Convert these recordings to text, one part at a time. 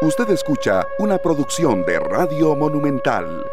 Usted escucha una producción de Radio Monumental.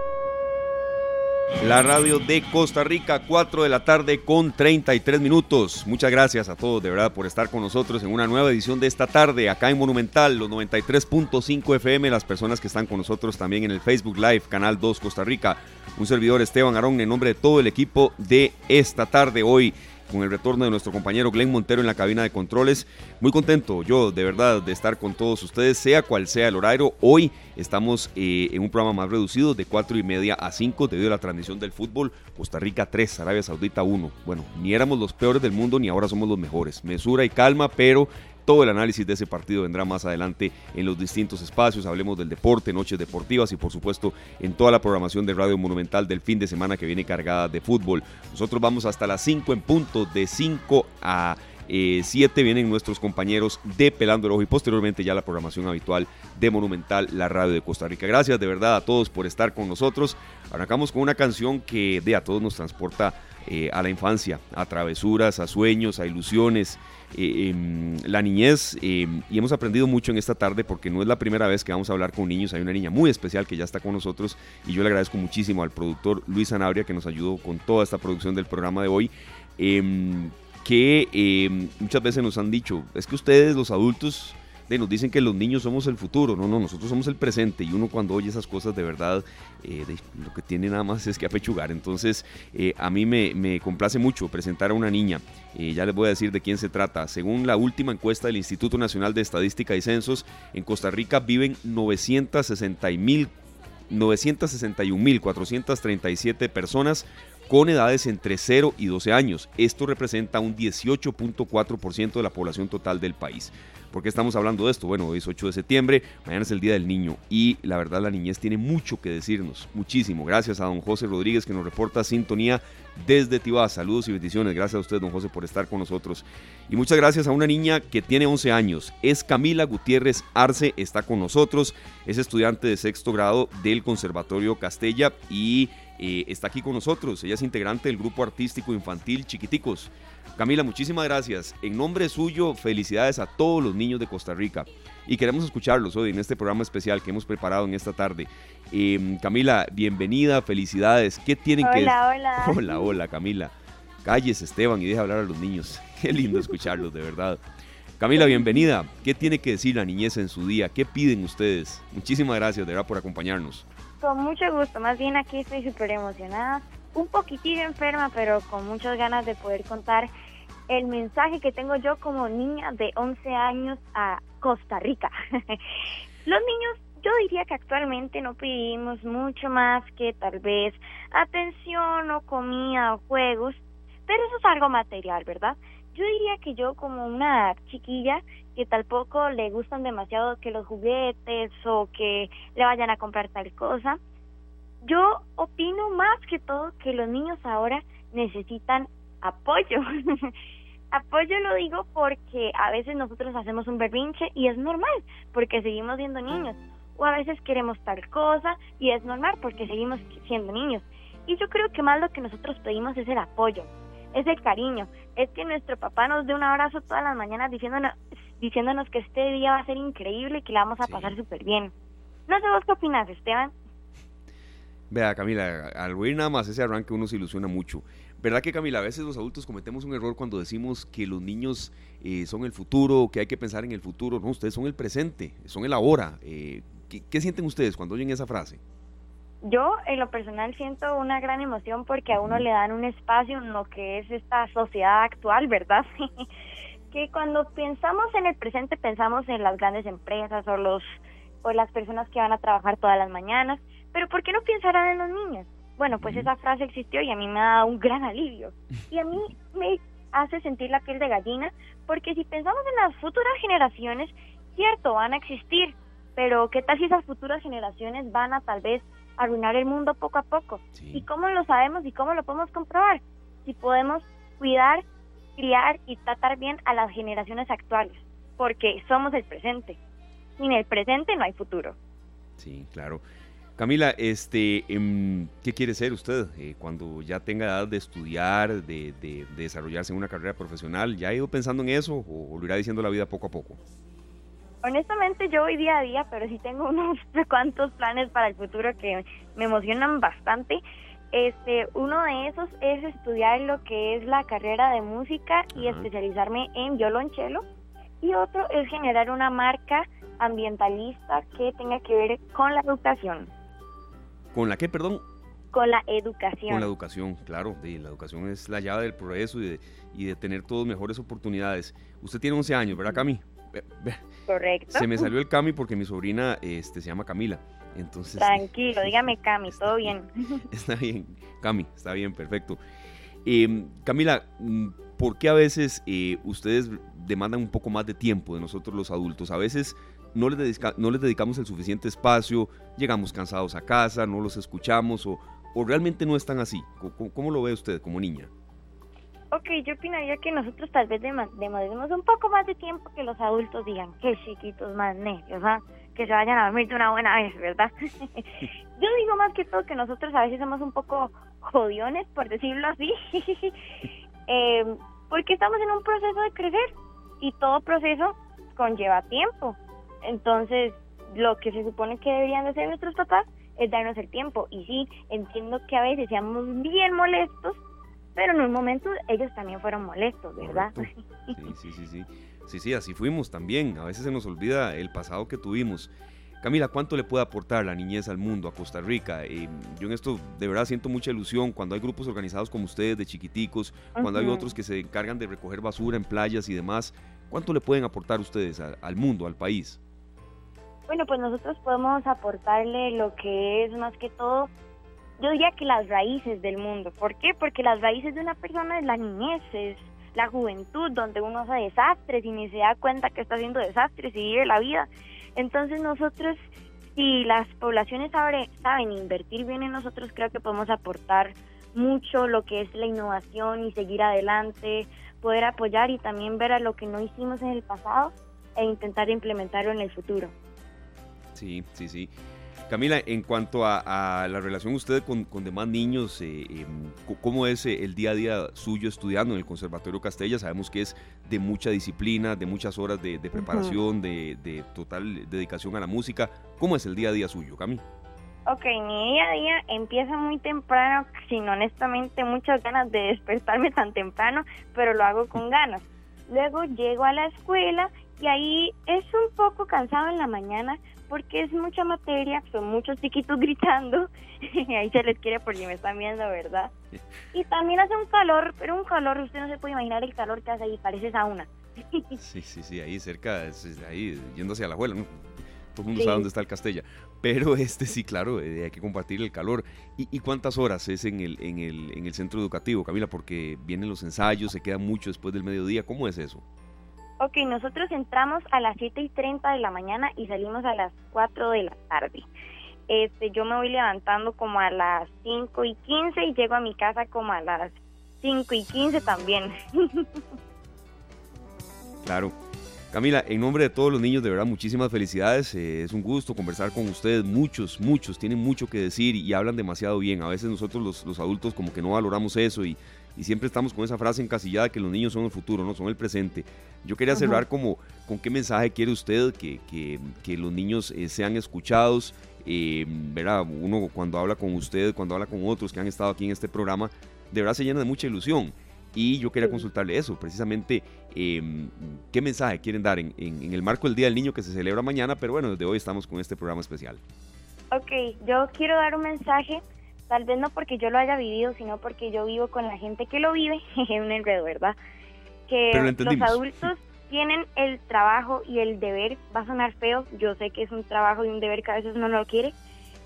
La radio de Costa Rica, 4 de la tarde con 33 minutos. Muchas gracias a todos de verdad por estar con nosotros en una nueva edición de esta tarde acá en Monumental, los 93.5 FM, las personas que están con nosotros también en el Facebook Live, Canal 2 Costa Rica. Un servidor Esteban Arón en nombre de todo el equipo de esta tarde hoy con el retorno de nuestro compañero Glenn Montero en la cabina de controles. Muy contento yo, de verdad, de estar con todos ustedes, sea cual sea el horario. Hoy estamos eh, en un programa más reducido, de 4 y media a 5, debido a la transmisión del fútbol. Costa Rica 3, Arabia Saudita 1. Bueno, ni éramos los peores del mundo, ni ahora somos los mejores. Mesura y calma, pero todo el análisis de ese partido vendrá más adelante en los distintos espacios. Hablemos del deporte, noches deportivas y por supuesto en toda la programación de Radio Monumental del fin de semana que viene cargada de fútbol. Nosotros vamos hasta las 5 en punto, de 5 a 7 eh, vienen nuestros compañeros de Pelando el Ojo y posteriormente ya la programación habitual de Monumental, la radio de Costa Rica. Gracias de verdad a todos por estar con nosotros. Arrancamos con una canción que de a todos nos transporta eh, a la infancia, a travesuras, a sueños, a ilusiones, em, la niñez. Em, y hemos aprendido mucho en esta tarde porque no es la primera vez que vamos a hablar con niños. Hay una niña muy especial que ya está con nosotros y yo le agradezco muchísimo al productor Luis Anabria que nos ayudó con toda esta producción del programa de hoy. Em, que muchas veces nos han dicho, es que ustedes los adultos de, nos dicen que los niños somos el futuro. No, no, nosotros somos el presente. Y uno cuando oye esas cosas de verdad, eh, lo que tiene nada más es que apechugar. Entonces, eh, a mí me, complace mucho presentar a una niña. Eh, ya les voy a decir de quién se trata. Según la última encuesta del Instituto Nacional de Estadística y Censos, en Costa Rica viven 960 mil 961.437 personas con edades entre 0 y 12 años. Esto representa un 18.4% de la población total del país. ¿Por qué estamos hablando de esto? Bueno, hoy es 8 de septiembre, mañana es el Día del Niño y la verdad la niñez tiene mucho que decirnos, muchísimo. Gracias a don José Rodríguez que nos reporta sintonía desde Tibá. Saludos y bendiciones. Gracias a usted, don José, por estar con nosotros. Y muchas gracias a una niña que tiene 11 años. Es Camila Gutiérrez Arce, está con nosotros. Es estudiante de sexto grado del Conservatorio Castella y eh, está aquí con nosotros. Ella es integrante del grupo artístico infantil Chiquiticos. Camila, muchísimas gracias. En nombre suyo, felicidades a todos los niños de Costa Rica. Y queremos escucharlos hoy en este programa especial que hemos preparado en esta tarde. Em, Camila, bienvenida, felicidades. ¿Qué tienen que Hola, hola. Hola, hola, Camila. Calles, Esteban, y deja hablar a los niños. Qué lindo escucharlos, de verdad. Camila, bienvenida. ¿Qué tiene que decir la niñez en su día? ¿Qué piden ustedes? Muchísimas gracias, de verdad, por acompañarnos. Con mucho gusto. Más bien aquí estoy súper emocionada. Un poquitito enferma, pero con muchas ganas de poder contar el mensaje que tengo yo como niña de 11 años a Costa Rica. Los niños, yo diría que actualmente no pedimos mucho más que tal vez atención o comida o juegos, pero eso es algo material, ¿verdad? Yo diría que yo como una chiquilla que tampoco le gustan demasiado que los juguetes o que le vayan a comprar tal cosa, yo opino más que todo que los niños ahora necesitan apoyo. apoyo lo digo porque a veces nosotros hacemos un berrinche y es normal porque seguimos siendo niños. O a veces queremos tal cosa y es normal porque seguimos siendo niños. Y yo creo que más lo que nosotros pedimos es el apoyo, es el cariño, es que nuestro papá nos dé un abrazo todas las mañanas diciéndonos, diciéndonos que este día va a ser increíble y que la vamos a pasar súper bien. No sé vos qué opinas, Esteban. Vea, Camila, al oír nada más ese arranque uno se ilusiona mucho. ¿Verdad que Camila, a veces los adultos cometemos un error cuando decimos que los niños eh, son el futuro, que hay que pensar en el futuro? No, ustedes son el presente, son el ahora. Eh, ¿qué, sienten ustedes cuando oyen esa frase? Yo, en lo personal, siento una gran emoción porque a uno le dan un espacio en lo que es esta sociedad actual, ¿verdad? que cuando pensamos en el presente pensamos en las grandes empresas o los o las personas que van a trabajar todas las mañanas, pero ¿por qué no pensarán en los niños? Bueno, pues esa frase existió y a mí me da un gran alivio. Y a mí me hace sentir la piel de gallina, porque si pensamos en las futuras generaciones, cierto, van a existir, pero ¿qué tal si esas futuras generaciones van a tal vez arruinar el mundo poco a poco? ¿Y cómo lo sabemos y cómo lo podemos comprobar? Si podemos cuidar, criar y tratar bien a las generaciones actuales, porque somos el presente. Sin el presente no hay futuro. Sí, claro. Camila, este, em, ¿qué quiere ser usted eh, cuando ya tenga edad de estudiar, de, desarrollarse en una carrera profesional? ¿Ya ha ido pensando en eso o, lo irá diciendo la vida poco a poco? Honestamente yo voy día a día, pero sí tengo unos cuantos planes para el futuro que me emocionan bastante. Este, uno de esos es estudiar lo que es la carrera de música y especializarme en violonchelo. Y otro es generar una marca ambientalista que tenga que ver con la educación. ¿Con la qué, perdón? Con la educación. Con la educación, claro. la educación es la llave del progreso y de, y de tener todas mejores oportunidades. Usted tiene 11 años, ¿verdad, Cami? Correcto. Se me salió el Cami porque mi sobrina este, se llama Camila. Entonces, Tranquilo, dígame Cami, todo bien. Está bien, Cami, está bien, perfecto. Em, Camila, mm, ¿por qué a veces eh, ustedes demandan un poco más de tiempo de nosotros los adultos? A veces no les, no les dedicamos el suficiente espacio, llegamos cansados a casa, no los escuchamos o, o realmente no están así. ¿Cómo, lo ve usted como niña? Ok, yo opinaría que nosotros tal vez demandemos un poco más de tiempo que los adultos digan, qué chiquitos más necios, ¿ah? que se vayan a dormir de una buena vez, ¿verdad? Yo digo más que todo que nosotros a veces somos un poco jodiones, por decirlo así, eh, porque estamos en un proceso de crecer y todo proceso conlleva tiempo. Entonces, lo que se supone que deberían de hacer nuestros papás es darnos el tiempo. Y sí, entiendo que a veces seamos bien molestos, pero en un momento ellos también fueron molestos, ¿verdad? Sí, sí, sí, sí. Sí, sí, así fuimos también. A veces se nos olvida el pasado que tuvimos. Camila, ¿cuánto le puede aportar la niñez al mundo, a Costa Rica? Eh, yo en esto de verdad siento mucha ilusión cuando hay grupos organizados como ustedes de chiquiticos, cuando hay otros que se encargan de recoger basura en playas y demás. ¿Cuánto le pueden aportar ustedes al mundo, al país? Bueno, pues nosotros podemos aportarle lo que es más que todo, yo diría que las raíces del mundo. ¿Por qué? Porque las raíces de una persona es la niñez, es la juventud, donde uno hace desastres y ni se da cuenta que está haciendo desastres y vive la vida. Entonces nosotros, si las poblaciones saben invertir bien en nosotros, creo que podemos aportar mucho lo que es la innovación y seguir adelante, poder apoyar y también ver a lo que no hicimos en el pasado e intentar implementarlo en el futuro. Sí, sí, sí. Camila, en cuanto a, la relación usted con, demás niños, eh, em, ¿cómo es eh, el día a día suyo estudiando en el Conservatorio Castella? Sabemos que es de mucha disciplina, de muchas horas de, preparación, de, total dedicación a la música. ¿Cómo es el día a día suyo, Camila? Ok, mi día a día empieza muy temprano, sin honestamente muchas ganas de despertarme tan temprano, pero lo hago con ganas. Luego llego a la escuela y ahí es un poco cansado en la mañana porque es mucha materia, son muchos chiquitos gritando, ahí se les quiere por si me están viendo, ¿verdad? Y también hace un calor, pero un calor, usted no se puede imaginar el calor que hace ahí, parece sauna. sí, sí, sí, ahí cerca, ahí yendo hacia la abuela, todo el mundo sabe dónde está el Castella, pero este sí, claro, eh, hay que compartir el calor. ¿Y, cuántas horas es en el, en, el, en el centro educativo, Camila? Porque vienen los ensayos, se queda mucho después del mediodía, ¿cómo es eso? Ok, nosotros entramos a las 7 y 30 de la mañana y salimos a las 4 de la tarde. Este, yo me voy levantando como a las 5 y 15 y llego a mi casa como a las 5 y 15 también. claro. Camila, en nombre de todos los niños, de verdad, muchísimas felicidades. Eh, es un gusto conversar con ustedes. Muchos, muchos tienen mucho que decir y hablan demasiado bien. A veces nosotros los, los adultos como que no valoramos eso y, y siempre estamos con esa frase encasillada que los niños son el futuro, no son el presente. Yo quería cerrar como con qué mensaje quiere usted que, que, los niños eh, sean escuchados. Eh, ¿verdad? Uno cuando habla con usted, cuando habla con otros que han estado aquí en este programa, de verdad se llena de mucha ilusión. Y yo quería consultarle eso, precisamente, em, qué mensaje quieren dar en, en, el marco del Día del Niño que se celebra mañana, pero bueno, desde hoy estamos con este programa especial. Ok, yo quiero dar un mensaje tal vez no porque yo lo haya vivido, sino porque yo vivo con la gente que lo vive, es un enredo, ¿verdad? Que los adultos tienen el trabajo y el deber, va a sonar feo, yo sé que es un trabajo y un deber que a veces uno no lo quiere,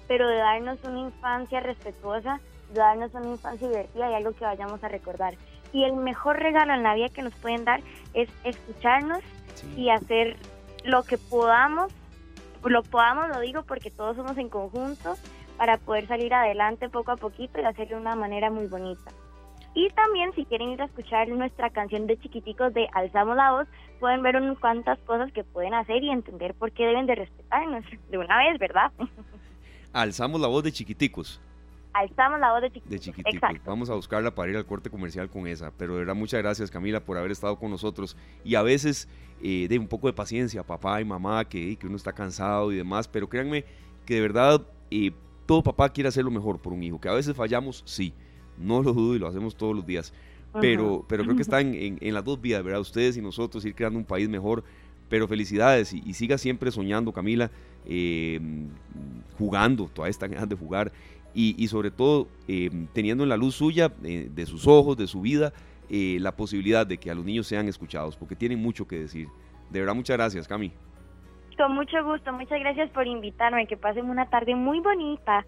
pero de darnos una infancia respetuosa, de darnos una infancia divertida y algo que vayamos a recordar. Y el mejor regalo en la vida que nos pueden dar es escucharnos y hacer lo que podamos, lo podamos lo digo porque todos somos en conjunto, para poder salir adelante poco a poquito y hacerlo de una manera muy bonita. Y también si quieren ir a escuchar nuestra canción de chiquiticos de Alzamos la voz, pueden ver unas cuantas cosas que pueden hacer y entender por qué deben de respetarnos de una vez, ¿verdad? Alzamos la voz de chiquiticos. alzamos la voz de chiquitico. De chiquitico. Vamos a buscarla para ir al corte comercial con esa. Pero de verdad, muchas gracias Camila por haber estado con nosotros. Y a veces eh, de un poco de paciencia, papá y mamá, que, que uno está cansado y demás. Pero créanme que de verdad eh, todo papá quiere hacer lo mejor por un hijo. Que a veces fallamos, sí. No lo dudo y lo hacemos todos los días. Pero, pero creo que está en, en, las dos vías, ¿verdad? Ustedes y nosotros ir creando un país mejor. Pero felicidades y, siga siempre soñando, Camila, eh, jugando, todavía están ganas de jugar y, sobre todo eh, teniendo en la luz suya, eh, de sus ojos, de su vida, eh, la posibilidad de que a los niños sean escuchados, porque tienen mucho que decir. De verdad, muchas gracias, Cami. Mucho gusto, muchas gracias por invitarme, que pasen una tarde muy bonita.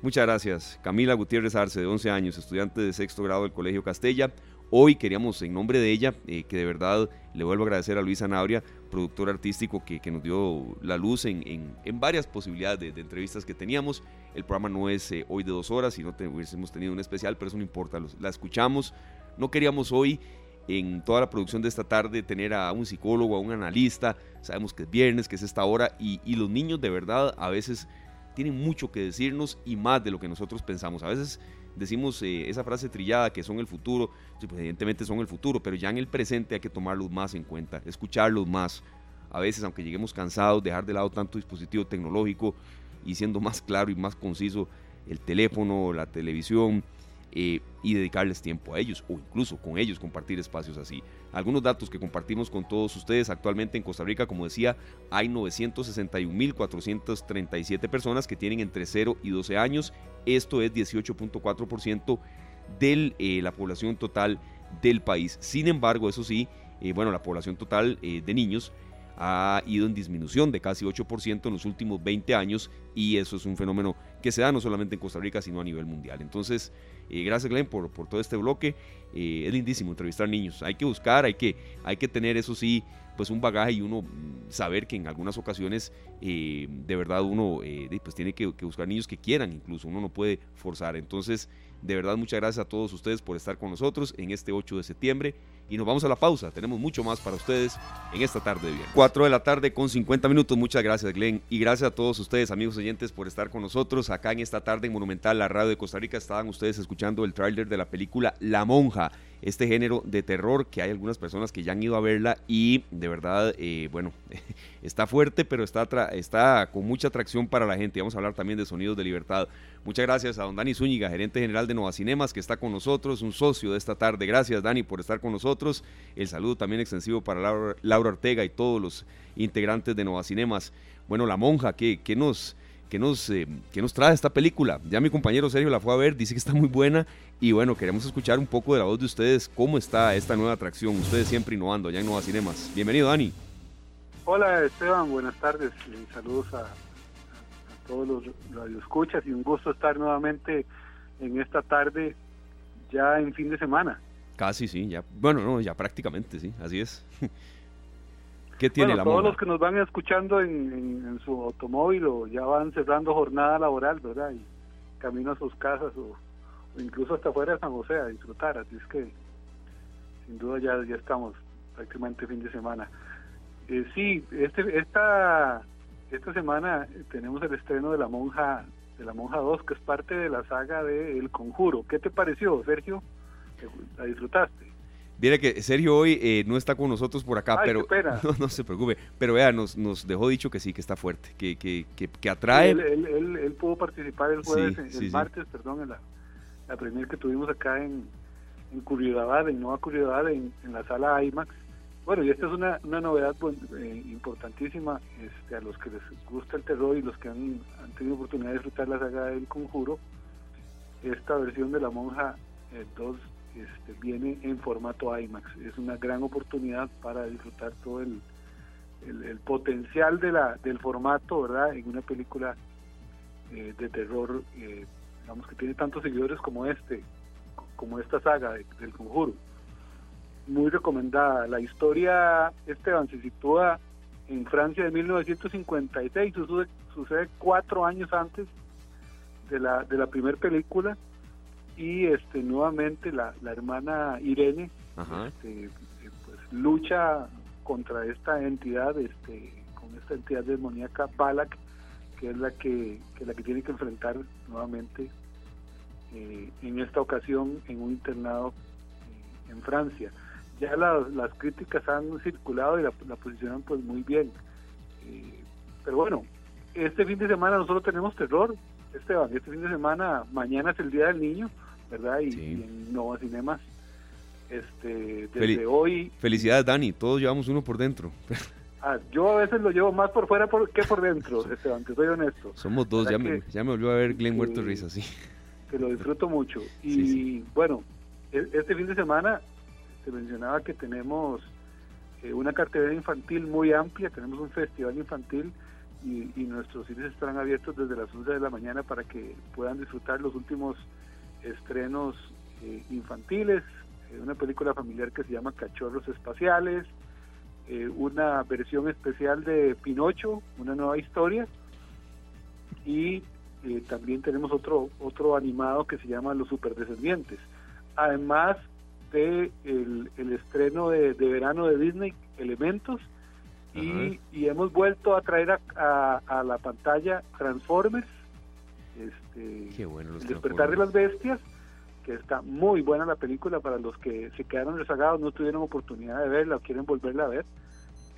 Muchas gracias. Camila Gutiérrez Arce, de 11 años, estudiante de sexto grado del Colegio Castella. Hoy queríamos, en nombre de ella, que de verdad le vuelvo a agradecer a Luisa Nabria, productor artístico que, nos dio la luz en, varias posibilidades de, entrevistas que teníamos. El programa no es eh, hoy de dos horas, sino te, hubiésemos tenido un especial, pero eso no importa, la escuchamos. No queríamos hoy en toda la producción de esta tarde tener a un psicólogo, a un analista. Sabemos que es viernes, que es esta hora, y, los niños de verdad a veces tienen mucho que decirnos y más de lo que nosotros pensamos. A veces decimos eh, esa frase trillada que son el futuro, pues, evidentemente son el futuro, pero ya en el presente hay que tomarlos más en cuenta, escucharlos más. A veces, aunque lleguemos cansados, dejar de lado tanto dispositivo tecnológico y siendo más claro y más conciso el teléfono, la televisión, eh, y dedicarles tiempo a ellos o incluso con ellos compartir espacios así. Algunos datos que compartimos con todos ustedes actualmente en Costa Rica, como decía, hay 961.437 personas que tienen entre 0 y 12 años. Esto es 18.4% de eh, la población total del país. Sin embargo, eso sí, eh, bueno, la población total de niños ha ido en disminución de casi 8% en los últimos 20 años y eso es un fenómeno que se da no solamente en Costa Rica, sino a nivel mundial. Entonces, eh, gracias Glenn por, por, todo este bloque. Eh, es lindísimo entrevistar niños. Hay que buscar, hay que, hay que tener eso sí, pues un bagaje y uno mm, saber que en algunas ocasiones eh, de verdad uno pues tiene que, que buscar niños que quieran incluso, uno no puede forzar. Entonces, de verdad, muchas gracias a todos ustedes por estar con nosotros en este 8 de septiembre y nos vamos a la pausa. Tenemos mucho más para ustedes en esta tarde de viernes. 4 de la tarde con 50 minutos. Muchas gracias, Glenn. Y gracias a todos ustedes, amigos oyentes, por estar con nosotros acá en esta tarde en Monumental, la radio de Costa Rica. Estaban ustedes escuchando el tráiler de la película La Monja, este género de terror que hay algunas personas que ya han ido a verla y de verdad, eh, bueno, está fuerte, pero está, está con mucha atracción para la gente. Vamos a hablar también de Sonidos de Libertad. Muchas gracias a don Dani Zúñiga, gerente general de Nova Cinemas, que está con nosotros, un socio de esta tarde. Gracias, Dani, por estar con nosotros. El saludo también extensivo para Laura, Ortega y todos los integrantes de Nova Cinemas. Bueno, La Monja, ¿qué, nos, nos, eh, nos trae esta película? Ya mi compañero Sergio la fue a ver, dice que está muy buena. Y bueno, queremos escuchar un poco de la voz de ustedes, cómo está esta nueva atracción. Ustedes siempre innovando allá en Nova Cinemas. Bienvenido, Dani. Hola, Esteban, buenas tardes. Y saludos a todos los radioescuchas y un gusto estar nuevamente en esta tarde ya en fin de semana. Casi, sí, ya. Bueno, no, ya prácticamente, sí, así es. ¿Qué tiene la Todos los que nos van escuchando en, su automóvil o ya van cerrando jornada laboral, ¿verdad? Y camino a sus casas o, incluso hasta fuera de San José a disfrutar. Así es que, sin duda, ya, ya estamos prácticamente fin de semana. Eh, sí, este, esta esta semana tenemos el estreno de La Monja de La Monja 2, que es parte de la saga de El Conjuro. ¿Qué te pareció, Sergio? ¿La disfrutaste? Mire que Sergio hoy eh, no está con nosotros por acá, pero no, no, se preocupe. Pero vea, nos, nos dejó dicho que sí, que está fuerte, que, que, que, atrae. él, él, él, pudo participar el jueves, el martes, perdón, en la, la premier que tuvimos acá en, en Curriodabad, en Nueva Curriodabad, en, en la sala IMAX. Bueno, y esta es una, una novedad pues, eh, importantísima este, a los que les gusta el terror y los que han, tenido oportunidad de disfrutar la saga del conjuro. Esta versión de la monja 2 eh, este, viene en formato IMAX. Es una gran oportunidad para disfrutar todo el, el, potencial de la, del formato, ¿verdad? En una película eh, de terror, digamos que tiene tantos seguidores como este, como esta saga del conjuro muy recomendada. La historia, Esteban, se sitúa en Francia de 1956, sucede, sucede cuatro años antes de la, de la primera película y este nuevamente la, la hermana Irene este, pues, lucha contra esta entidad, este, con esta entidad demoníaca Balak, que es la que, que la que tiene que enfrentar nuevamente eh, en esta ocasión en un internado eh, en Francia. Ya las críticas han circulado y la, posicionan pues muy bien. Eh, pero bueno, este fin de semana nosotros tenemos terror, Esteban, este fin de semana, mañana es el Día del Niño, ¿verdad? Y, en Nova Cinemas, este, desde hoy... Felicidades Dani, todos llevamos uno por dentro. Ah, yo a veces lo llevo más por fuera que por dentro, Esteban, te soy honesto. Somos dos, ya me, ya me volvió a ver Glenn Muerto Risa, sí. Que lo disfruto mucho. Y bueno, e, este fin de semana se mencionaba que tenemos eh, una cartelera infantil muy amplia, tenemos un festival infantil y, nuestros cines estarán abiertos desde las 11 de la mañana para que puedan disfrutar los últimos estrenos eh, infantiles, eh, una película familiar que se llama Cachorros Espaciales, eh, una versión especial de Pinocho, una nueva historia, y eh, también tenemos otro, otro animado que se llama Los Superdescendientes. Además de el, estreno de, verano de Disney, Elementos, y, hemos vuelto a traer a, a, la pantalla Transformers, este, el despertar de las bestias, que está muy buena la película para los que se quedaron rezagados, no tuvieron oportunidad de verla o quieren volverla a ver.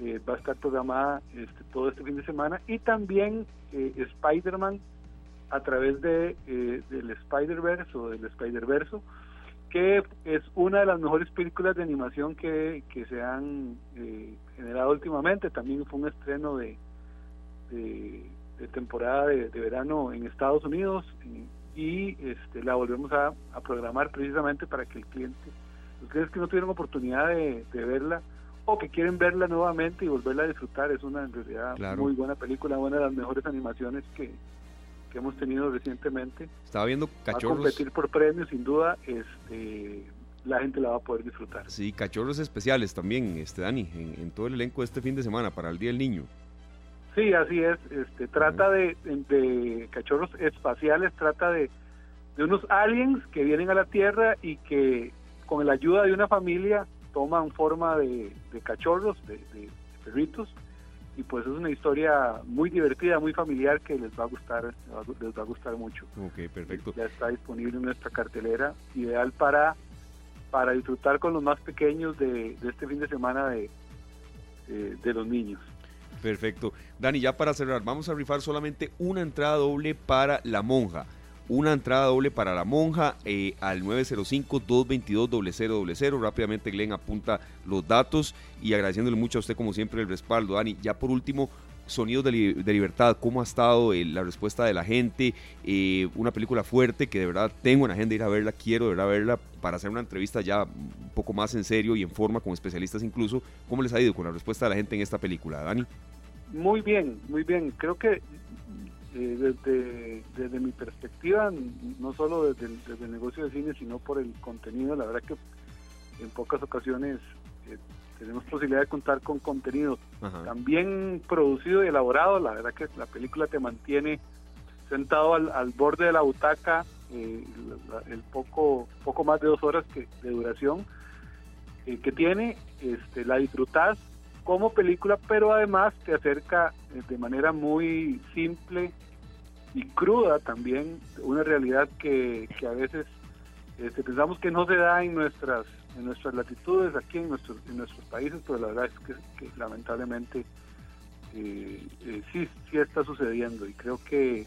Eh, va a estar programada este, todo este fin de semana. Y también eh, Spider-Man a través de eh, del Spider-Verse o del Spider-Verso que es una de las mejores películas de animación que, que se han generado últimamente. También fue un estreno de, de, temporada de, verano en Estados Unidos y este, la volvemos a, programar precisamente para que el cliente, los clientes que no tuvieron oportunidad de, verla o que quieren verla nuevamente y volverla a disfrutar, es una en realidad muy buena película, una de las mejores animaciones que, hemos tenido recientemente. Estaba viendo Cachorros. a competir por premios, sin duda, este, la gente la va a poder disfrutar. Sí, Cachorros especiales también, este Dani, en, todo el elenco de este fin de semana para el Día del Niño. Sí, así es. Este, trata de, de, cachorros espaciales, trata de, de, unos aliens que vienen a la Tierra y que con la ayuda de una familia toman forma de, cachorros, de, perritos. Y pues es una historia muy divertida, muy familiar que les va a gustar, les va a gustar mucho. Ok, perfecto. Ya está disponible en nuestra cartelera, ideal para, para disfrutar con los más pequeños de, este fin de semana de, de los niños. Perfecto. Dani, ya para cerrar, vamos a rifar solamente una entrada doble para la monja. Una entrada doble para la monja eh, al 905-222-0000. Rápidamente Glenn apunta los datos y agradeciéndole mucho a usted como siempre el respaldo. Dani, ya por último, Sonidos de, Libertad, ¿cómo ha estado eh, la respuesta de la gente? Eh, una película fuerte que de verdad tengo en agenda ir a verla, quiero de verdad verla para hacer una entrevista ya un poco más en serio y en forma con especialistas incluso. ¿Cómo les ha ido con la respuesta de la gente en esta película, Dani? Muy bien, muy bien. Creo que eh, desde, desde mi perspectiva, no solo desde el, negocio de cine, sino por el contenido, la verdad que en pocas ocasiones eh, tenemos posibilidad de contar con contenido también producido y elaborado. La verdad que la película te mantiene sentado al, borde de la butaca eh, el poco poco más de dos horas que, de duración que tiene, este, la disfrutas como película, pero además te acerca eh, de manera muy simple y cruda también una realidad que, a veces este, pensamos que no se da en nuestras en nuestras latitudes aquí en nuestros en nuestros países pero la verdad es que, lamentablemente eh, eh, sí sí está sucediendo. Y creo que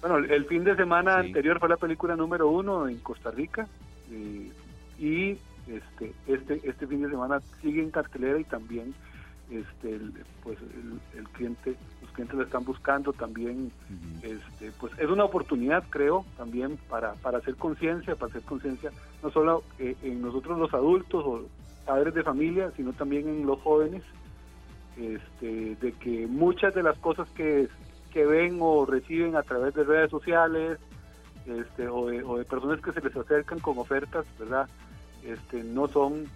bueno el fin de semana anterior fue la película número uno en Costa Rica y este este este fin de semana sigue en cartelera y también este pues el, cliente los clientes la están buscando también este pues es una oportunidad creo también para para hacer conciencia para hacer conciencia no solo eh, en nosotros los adultos o padres de familia sino también en los jóvenes este de que muchas de las cosas que que ven o reciben a través de redes sociales este o de, o de personas que se les acercan con ofertas verdad este no son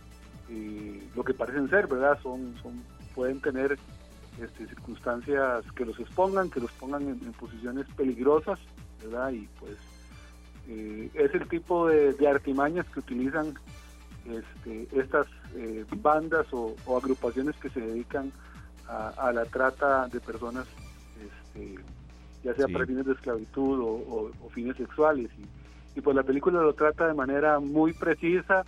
eh, lo que parecen ser verdad son son pueden tener este, circunstancias que los expongan, que los pongan en, posiciones peligrosas, ¿verdad? Y pues eh, es el tipo de, artimañas que utilizan este, estas eh, bandas o, agrupaciones que se dedican a, la trata de personas, este, ya sea para fines de esclavitud o, fines sexuales. y pues la película lo trata de manera muy precisa,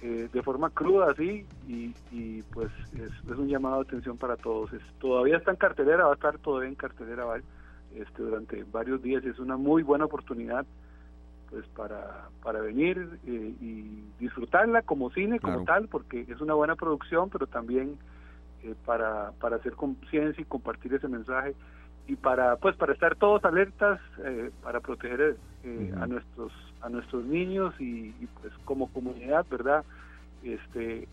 eh, de forma cruda, así, y, pues es, un llamado de atención para todos. Es, todavía está en cartelera, va a estar todavía en cartelera este, durante varios días y es una muy buena oportunidad pues para, para venir eh, y disfrutarla como cine, como tal, porque es una buena producción, pero también eh, para, para hacer conciencia y compartir ese mensaje y para pues para estar todos alertas eh, para proteger a nuestros a nuestros niños y, pues como comunidad verdad este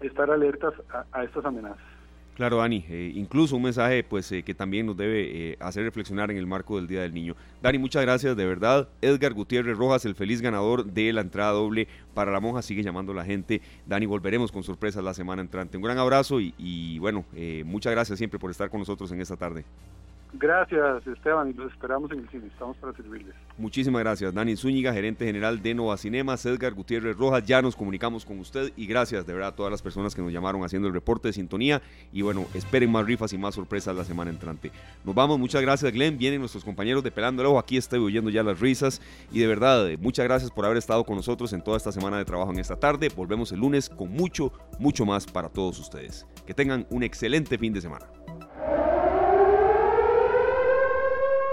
estar alertas a estas amenazas Claro, Dani, eh, incluso un mensaje pues eh, que también nos debe eh, hacer reflexionar en el marco del Día del Niño. Dani, muchas gracias, de verdad. Edgar Gutiérrez Rojas, el feliz ganador de la entrada doble para la monja, sigue llamando a la gente. Dani, volveremos con sorpresas la semana entrante. Un gran abrazo y, y bueno, muchas gracias siempre por estar con nosotros en esta tarde. Gracias, Esteban, y los esperamos en el cine. Estamos para servirles. Muchísimas gracias, Dani Zúñiga, gerente general de Nova Cinemas, Edgar Gutiérrez Rojas. Ya nos comunicamos con usted y gracias de verdad a todas las personas que nos llamaron haciendo el reporte de sintonía. Y bueno, esperen más rifas y más sorpresas la semana entrante. Nos vamos, muchas gracias, Glenn. Vienen nuestros compañeros de Pelando el Ojo. Aquí estoy oyendo ya las risas. Y de verdad, muchas gracias por haber estado con nosotros en toda esta semana de trabajo en esta tarde. Volvemos el lunes con mucho, mucho más para todos ustedes. Que tengan un excelente fin de semana.